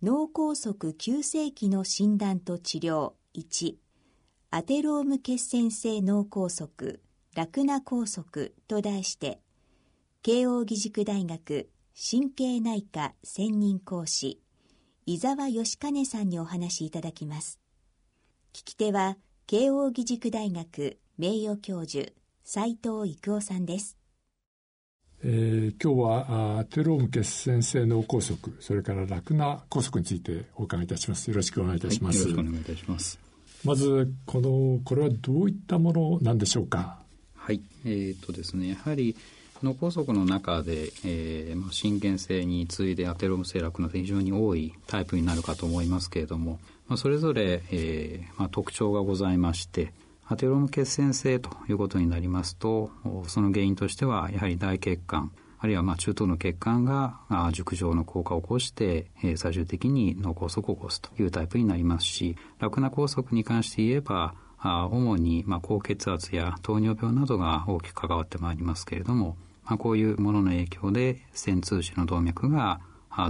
脳梗塞急性期の診断と治療。1アテローム血栓性脳梗塞。ラクナ梗塞と題して慶應義塾大学神経内科専任講師。伊沢義兼さんにお話しいただきます。聞き手は慶應義塾大学名誉教授斉藤育夫さんです。えー、今日はアテローム血栓性脳梗塞、それからラクナ梗塞についてお伺いいたします。よろしくお願いいたします。はい、よろしくお願いいたします。まず、この、これはどういったものなんでしょうか？はい。えー、っとですね、やはり、脳梗塞の中で、えーまあ、心原性に次いでアテローム性ラクナで非常に多いタイプになるかと思いますけれども、まあ、それぞれ、えーまあ、特徴がございまして、アテローム血栓性ということになりますと、その原因としては、やはり大血管、あるいはまあ中等の血管が熟状の効果を起こして、最終的に脳梗塞を起こすというタイプになりますし、ラクナ梗塞に関して言えば、主にまあ高血圧や糖尿病などが大きく関わってまいりますけれども、まあ、こういうものの影響で、線通子の動脈が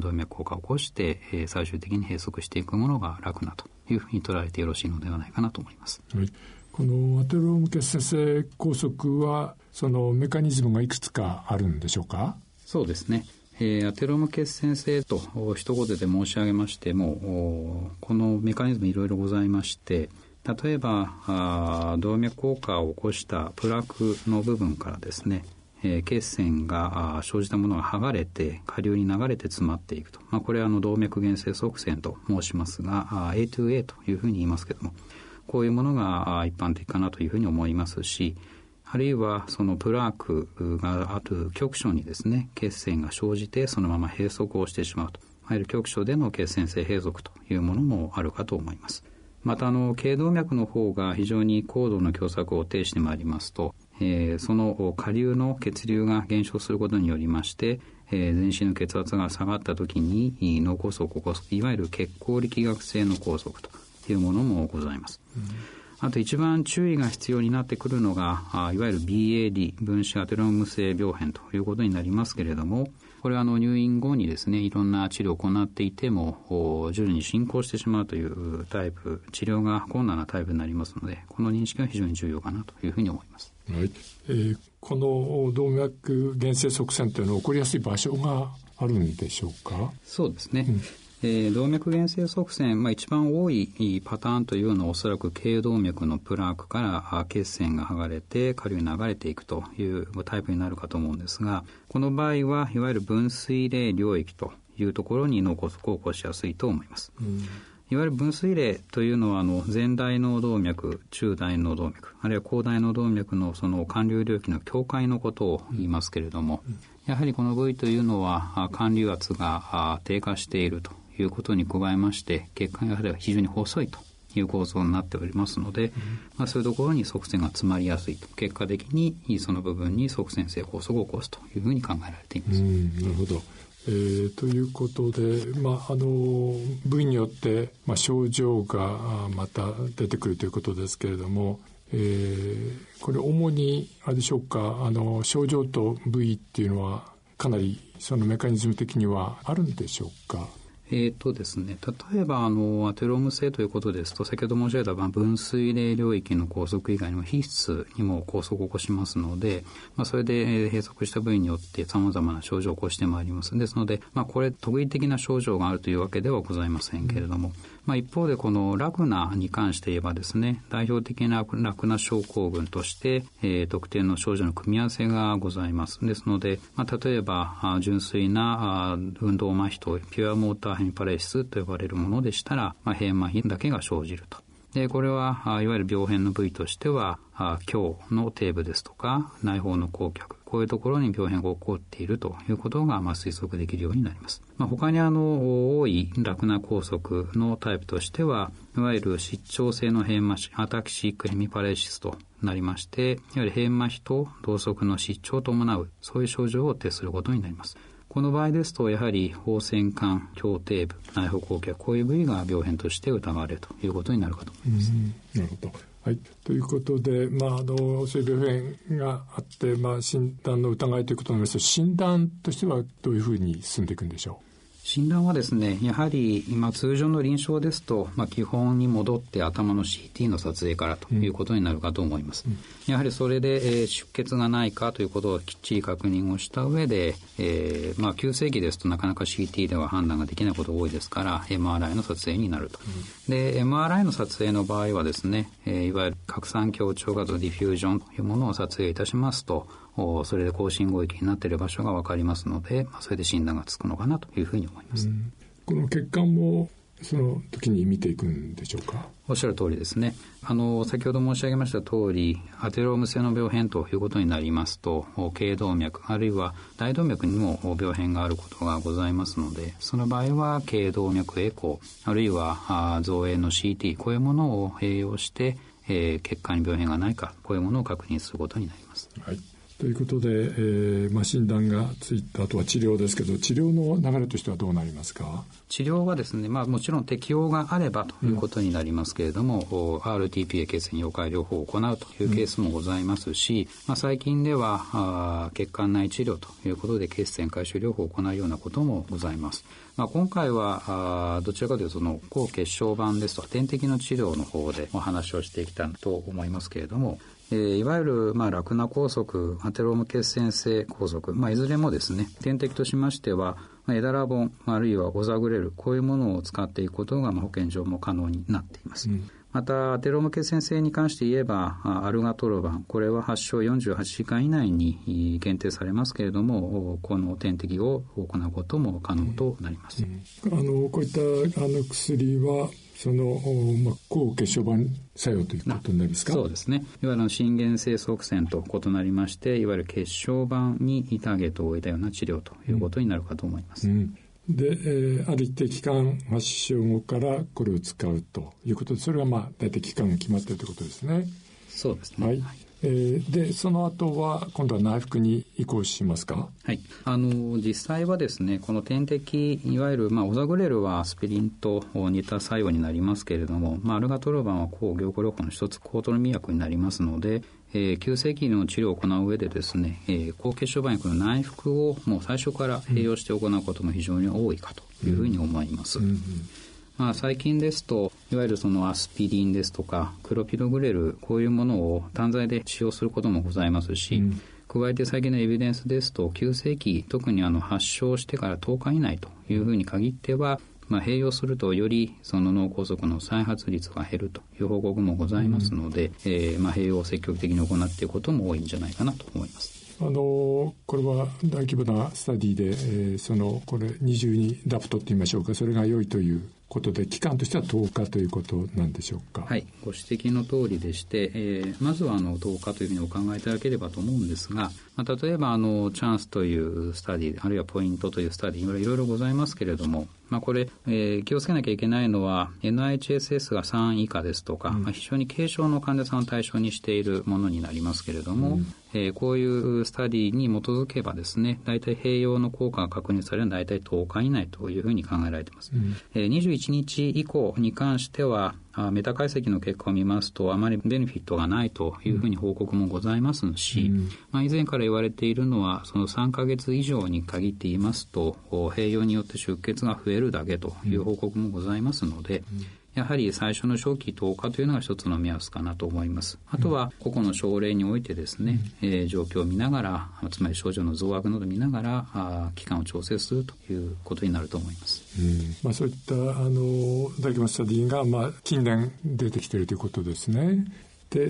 動脈硬化を起こして、最終的に閉塞していくものが楽なというふうに捉えてよろしいのではないかなと思います。はいこのアテローム血栓性梗塞は、そのメカニズムがいくつかあるんでしょうか？そうですね。えー、アテローム血栓性と一言で申し上げましても、このメカニズムいろいろございまして、例えばあ動脈硬化を起こしたプラクの部分からですね、えー、血栓が生じたものが剥がれて下流に流れて詰まっていくと。まあ、これはあの動脈原性側栓と申しますがあ、A2A というふうに言いますけども、こういうものが一般的かなというふうに思いますし、あるいはそのプラークがある局所にですね、血栓が生じてそのまま閉塞をしてしまうと。いわゆる局所での血栓性閉塞というものもあるかと思います。また、あの、頸動脈の方が非常に高度の狭窄を呈してまいりますと、えー、その下流の血流が減少することによりまして、えー、全身の血圧が下がった時に脳梗塞を起こす、いわゆる血行力学性の梗塞というものもございます。あと一番注意が必要になってくるのが、あいわゆる BAD、分子アテローム性病変ということになりますけれども、これはあの入院後にですね、いろんな治療を行っていても、徐々に進行してしまうというタイプ、治療が困難なタイプになりますので、この認識は非常に重要かなというふうに思います。はい。えー、この動脈原性側栓というのは起こりやすい場所があるんでしょうか？そうですね。うんえー、動脈原性側栓、まあ、一番多いパターンというのはおそらく頸動脈のプラークから血栓が剥がれて下流に流れていくというタイプになるかと思うんですが、この場合はいわゆる分水嶺領域というところに脳梗塞を起こしやすいと思います。うんいわゆる分水嶺というのは、あの、前大脳動脈、中大脳動脈、あるいは高大脳動脈のその管流領域の境界のことを言いますけれども、やはりこの部位というのは、管流圧が低下しているということに加えまして、血管がやはり非常に細いという構造になっておりますので、うん、まあ、そういうところに側栓が詰まりやすいと。結果的にその部分に側栓性梗塞を起こすというふうに考えられています。なるほど。えー、ということで、まあ、あの部位によって、まあ、症状がまた出てくるということですけれども、えー、これ主にあれでしょうかあの症状と部位っていうのはかなりそのメカニズム的にはあるんでしょうか？えっ、ー、とですね、例えば、あの、アテローム性ということですと、先ほど申し上げた、分水嶺領域の拘束以外にも、皮質にも拘束を起こしますので、まあ、それで閉塞した部位によって様々な症状を起こしてまいります。ですので、まあ、これ、特異的な症状があるというわけではございませんけれども、うん、まあ、一方で、このラグナに関して言えばですね、代表的なラグナ症候群として、えー、特定の症状の組み合わせがございます。ですので、まあ、例えば、純粋な運動麻痺とピュアモーターヘミパレスと呼ばれるものでしたら、まあ、閉麻痺だけが生じると。で、これは、いわゆる病変の部位としては、胸の底部ですとか、内包の後脚、こういうところに病変が起こっているということが、まあ、推測できるようになります。まあ、他にあの、多い楽な梗塞のタイプとしては、いわゆる失調性の変麻痺、アタキシックヘミパレシスとなりまして、いわゆる変麻痺と同側の失調を伴う、そういう症状を呈することになります。この場合ですと、やはり、放線管、胸底部、内包後脚、こういう部位が病変として疑われるということになるかと思います。なるほど。はい、ということで、まあ、あのそういう病変があって、まあ、診断の疑いということになりますと診断としてはどういうふうに進んでいくんでしょう？診断はですね、やはり今通常の臨床ですと、まあ、基本に戻って頭の CT の撮影からということになるかと思います。うん、やはりそれで、えー、出血がないかということをきっちり確認をした上で、えー、まあ、急性期ですとなかなか CT では判断ができないことが多いですから、MRI の撮影になると。うん、で、MRI の撮影の場合はですね、えー、いわゆる拡散強調画像ディフュージョンというものを撮影いたしますと、それで更新合域になっている場所が分かりますので、それで診断がつくのかなというふうに思います。この血管もその時に見ていくんでしょうか？おっしゃる通りですね。あの、先ほど申し上げました通り、アテローム性の病変ということになりますと、頸動脈、あるいは大動脈にも病変があることがございますので、その場合は頸動脈エコー、あるいは造影の CT、こういうものを併用して、えー、血管に病変がないか、こういうものを確認することになります。はいということで、えーまあ、診断がついた後は治療ですけど治療の流れとしてはどうなりますか？治療はですね、まあ、もちろん適用があればということになりますけれども、うん、RTPA 血栓溶解療法を行うというケースもございますし、うん、まあ、最近ではあ血管内治療ということで血栓回収療法を行うようなこともございます。まあ、今回はあどちらかというとその抗血小板ですとか点滴の治療の方でお話をしていきたいと思いますけれどもえー、いわゆる、まあ、ラクナ拘束、アテローム血栓性拘束、まあ、いずれもですね、点滴としましては、まあ、エダラボン、あるいはゴザグレル、こういうものを使っていくことが、まあ、保健所も可能になっています。うんまた、アテローム血栓性に関して言えば、アルガトロバン、これは発症48時間以内に限定されますけれども、この点滴を行うことも可能となります。うん、あのこういったあの薬はその、まあ、抗血小板作用ということになりますか？そうですね。いわゆる心原性側線と異なりまして、いわゆる血小板にターゲットを置いたような治療ということになるかと思います。うんうんで、えー、ある一定期間発症後からこれを使うということでそれがまあ大体期間が決まっているということですね。そうですね。はい、はいえー、でその後は今度は内服に移行しますか？はい。あの実際はですねこの点滴いわゆる、まあ、オザグレルはアスピリンと似た作用になりますけれども、まあ、アルガトロバンは抗凝固療法の一つ抗トロミ薬になりますのでえー、急性期の治療を行う上でですね、えー、高血小板薬の内服をもう最初から併用して行うことも非常に多いかというふうに思います。うんうんうんまあ、最近ですと、いわゆるそのアスピリンですとか、クロピログレル、こういうものを単剤で使用することもございますし、うん、加えて最近のエビデンスですと、急性期、特にあの発症してから10日以内というふうに限っては、まあ、併用するとよりその脳梗塞の再発率が減るという報告もございますので、うん、えー、まあ、併用を積極的に行っていくことも多いんじゃないかなと思います。あのこれは大規模なスタディで、えー、そのこれ22ダプトって言いましょうか。それが良いということで期間としては10日ということなんでしょうか。はい、ご指摘の通りでして、えー、まずはあの10日というふうにお考えいただければと思うんですが、まあ、例えばあのチャンスというスタディあるいはポイントというスタディいろいろございますけれども、まあ、これ、えー、気をつけなきゃいけないのは NIHSS が3以下ですとか、うん、まあ、非常に軽症の患者さんを対象にしているものになりますけれども、うん、えー、こういうスタディに基づけばですね大体併用の効果が確認されるのは大体10日以内というふうに考えられています、うん、えー、21日以降に関してはメタ解析の結果を見ますとあまりベネフィットがないというふうに報告もございますし、うん、まあ、以前から言われているのはその3か月以上に限って言いますと併用によって出血が増えるだけという報告もございますので、うんやはり最初の初期10日というのが一つの目安かなと思います。あとは個々の症例においてですね、うん、えー、状況を見ながら、つまり症状の増悪などを見ながら、あ期間を調整するということになると思います。うん、まあ、そういったあの大規模スタディが、まあ、近年出てきているということですね。で、え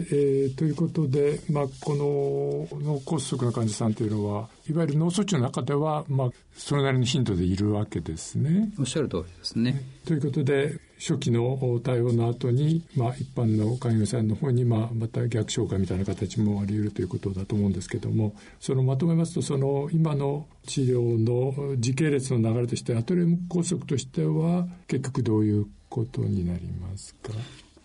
ー、ということで、まあ、この脳梗塞の患者さんというのはいわゆる脳卒中の中では、まあ、それなりの頻度でいるわけですね。おっしゃる通りですね。ということで初期の対応の後に、まあ、一般の患者さんの方に、まあ、また逆紹介みたいな形もあり得るということだと思うんですけどもそのまとめますとその今の治療の時系列の流れとしてアトリウム拘束としては結局どういうことになりますか？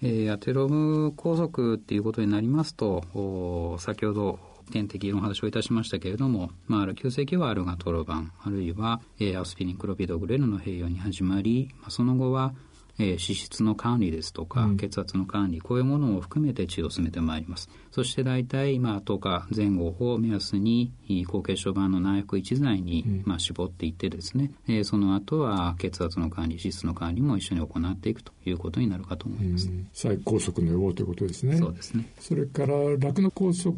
えー、アテローム拘束っていうことになりますと、先ほど点滴のお話をいたしましたけれども、まあ、急性期はアルガトロバン、あるいは、えー、アスピリンクロピドグレルの併用に始まり、まあ、その後は、えー、脂質の管理ですとか、血圧の管理、こういうものを含めて治療を進めてまいります。そして大体、まあ、10日前後を目安に、高血小板の内服一剤に、まあ、絞っていってですね、えー、その後は血圧の管理、脂質の管理も一緒に行っていくということになるかと思います。再拘束の予防ということですね。そうですね。それから、酪農拘束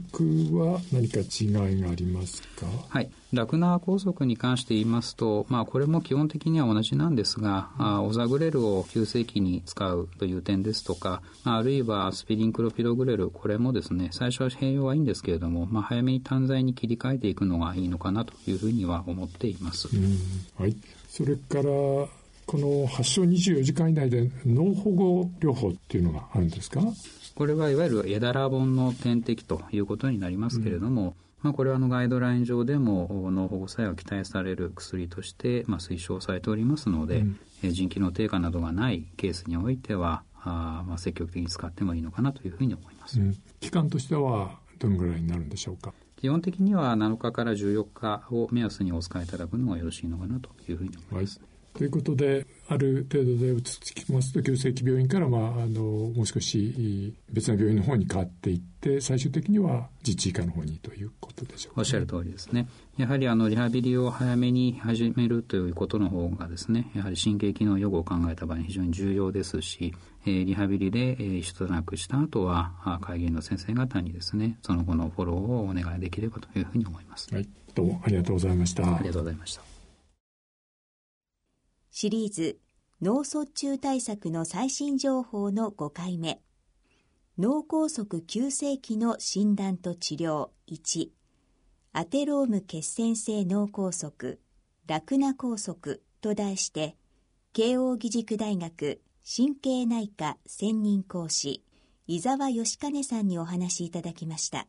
は何か違いがありますか？はい。ラクナー拘束に関して言いますと、まあ、これも基本的には同じなんですが、あオザグレルを急性期に使うという点ですとか、あるいはアスピリンクロピドグレル、これもですね、最初は併用はいいんですけれども、まあ、早めに単剤に切り替えていくのがいいのかなというふうには思っています。はい。それから、この発症24時間以内で脳保護療法っていうのがあるんですか？これはいわゆるエダラボンの点滴ということになりますけれども、まあ、これはあのガイドライン上でも脳保護作用が期待される薬として、まあ、推奨されておりますので、うん、え腎機能低下などがないケースにおいてはあ、まあ、積極的に使ってもいいのかなというふうに思います、うん、期間としてはどのぐらいになるんでしょうか？基本的には7日から14日を目安にお使いいただくのがよろしいのかなというふうに思います。はいということで、ある程度で移ってきますと、急性期病院から、まあ、あの、もう少し別な病院の方に変わっていって、最終的には自治医科の方にということでしょうか、ね、おっしゃる通りですね。やはり、あの、リハビリを早めに始めるということの方がですね、やはり神経機能予後を考えた場合に非常に重要ですし、えー、リハビリで、えー、一段落した後は、会議員の先生方にですね、その後のフォローをお願いできればというふうに思います。はい。どうもありがとうございました。ありがとうございました。シリーズ脳卒中対策の最新情報の5回目。脳梗塞急性期の診断と治療1アテローム血栓性脳梗塞ラクナ梗塞と題して慶應義塾大学神経内科専任講師伊沢義兼さんにお話しいただきました。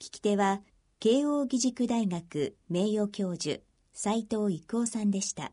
聞き手は慶應義塾大学名誉教授斉藤育夫さんでした。